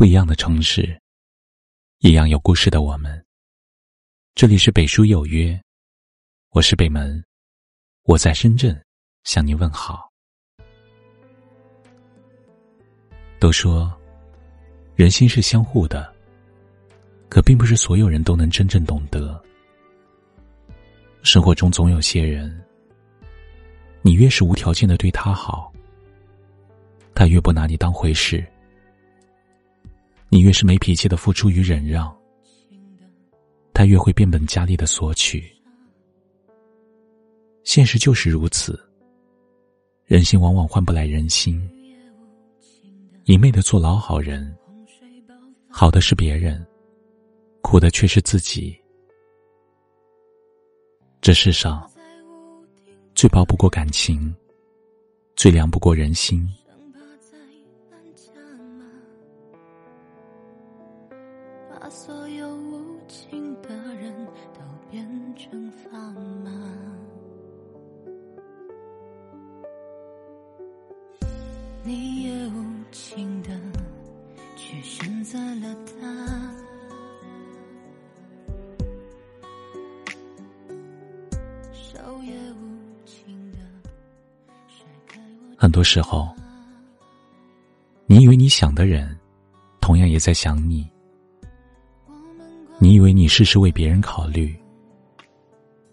不一样的城市，一样有故事的我们。这里是北书有约，我是北门，我在深圳向您问好。都说人心是相互的，可并不是所有人都能真正懂得。生活中总有些人，你越是无条件的对他好，他越不拿你当回事。你越是没脾气的付出与忍让，他越会变本加厉的索取。现实就是如此，人心往往换不来人心。一昧的做老好人，好的是别人，苦的却是自己。这世上，最薄不过感情，最凉不过人心。所有无情的人都变成砝码，你也无情的去选择了他。手也无情的。很多时候，你以为你想的人，同样也在想你。你以为你事事为别人考虑，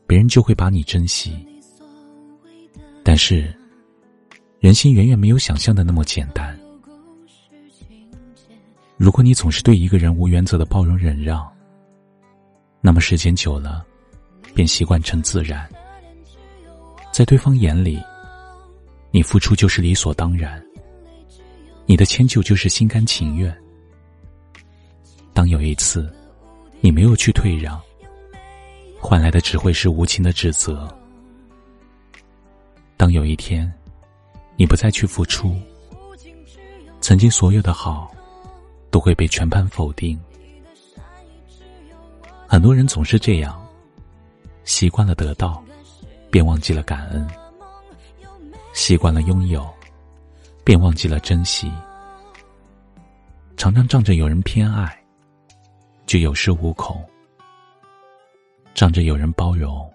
别人就会把你珍惜。但是，人心远远没有想象的那么简单。如果你总是对一个人无原则的包容忍让，那么时间久了，便习惯成自然。在对方眼里，你付出就是理所当然，你的迁就就是心甘情愿。当有一次，你没有去退让，换来的只会是无情的指责。当有一天，你不再去付出，曾经所有的好，都会被全盘否定。很多人总是这样，习惯了得到，便忘记了感恩；习惯了拥有，便忘记了珍惜。常常仗着有人偏爱。就有恃无恐，仗着有人包容，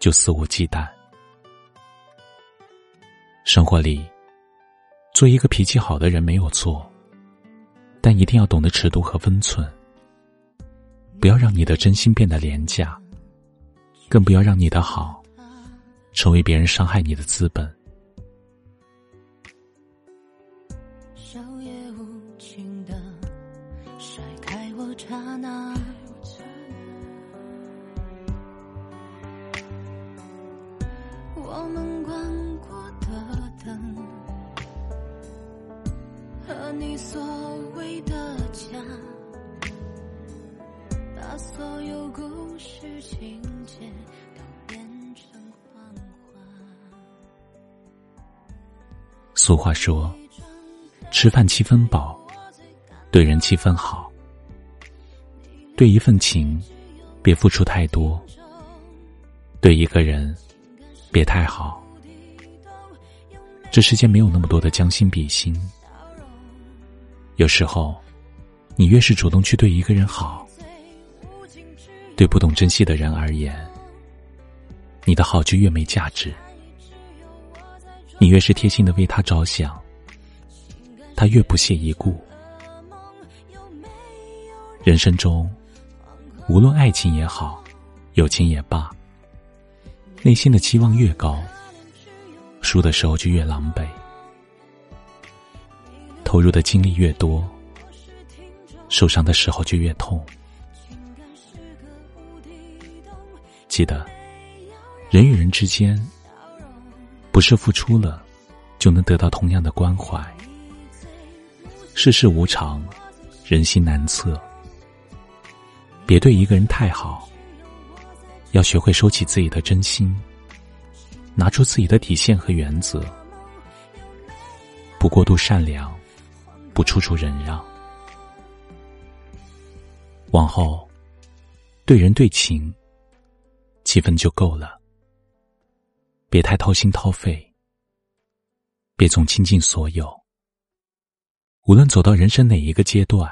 就肆无忌惮。生活里，做一个脾气好的人没有错，但一定要懂得尺度和分寸。不要让你的真心变得廉价，更不要让你的好成为别人伤害你的资本。我们关过的灯，和你所谓的家，把所有故事情节都变成谎话。俗话说，吃饭七分饱，对人七分好。对一份情，别付出太多；对一个人，别太好。这世间没有那么多的将心比心。有时候，你越是主动去对一个人好，对不懂珍惜的人而言，你的好就越没价值。你越是贴心的为他着想，他越不屑一顾。人生中。无论爱情也好，友情也罢，内心的期望越高，输的时候就越狼狈；投入的精力越多，受伤的时候就越痛。记得，人与人之间，不是付出了就能得到同样的关怀。世事无常，人心难测。别对一个人太好，要学会收起自己的真心，拿出自己的底线和原则，不过度善良，不处处忍让。往后，对人对情，七分就够了。别太掏心掏肺，别总倾尽所有，无论走到人生哪一个阶段，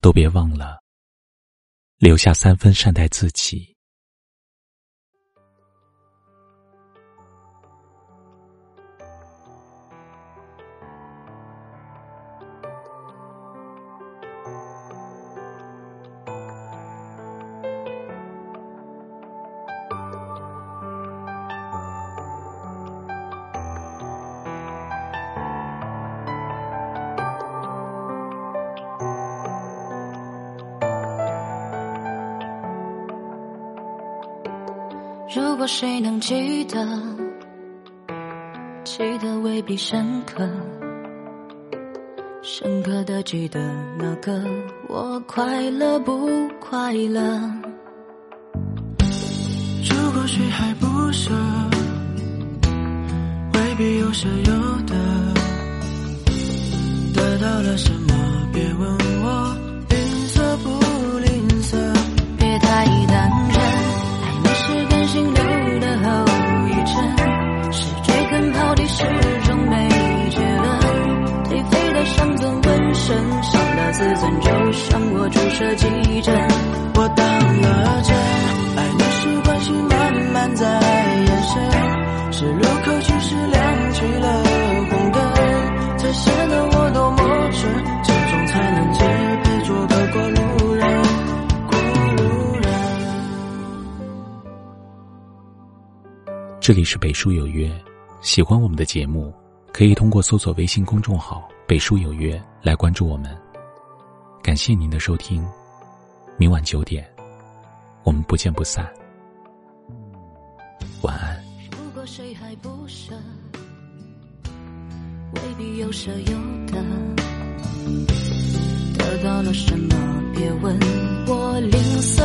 都别忘了留下三分善待自己。如果谁能记得，记得未必深刻，深刻的记得那个我快乐不快乐？如果谁还不舍，未必有舍有得，得到了什么？别问到底，是终没结论。颓废的伤痕纹身，伤了自尊，就像我注射几针。我当了真，爱你是关系慢慢在延伸，是路口其实亮起了红灯，才显得我多么蠢，这种才能结配做个过路人，过路人。这里是北书有约，喜欢我们的节目，可以通过搜索微信公众号“北书有约”来关注我们。感谢您的收听，明晚九点，我们不见不散。晚安。如果谁还不舍，未必有舍有得。得到了什么？别问我吝啬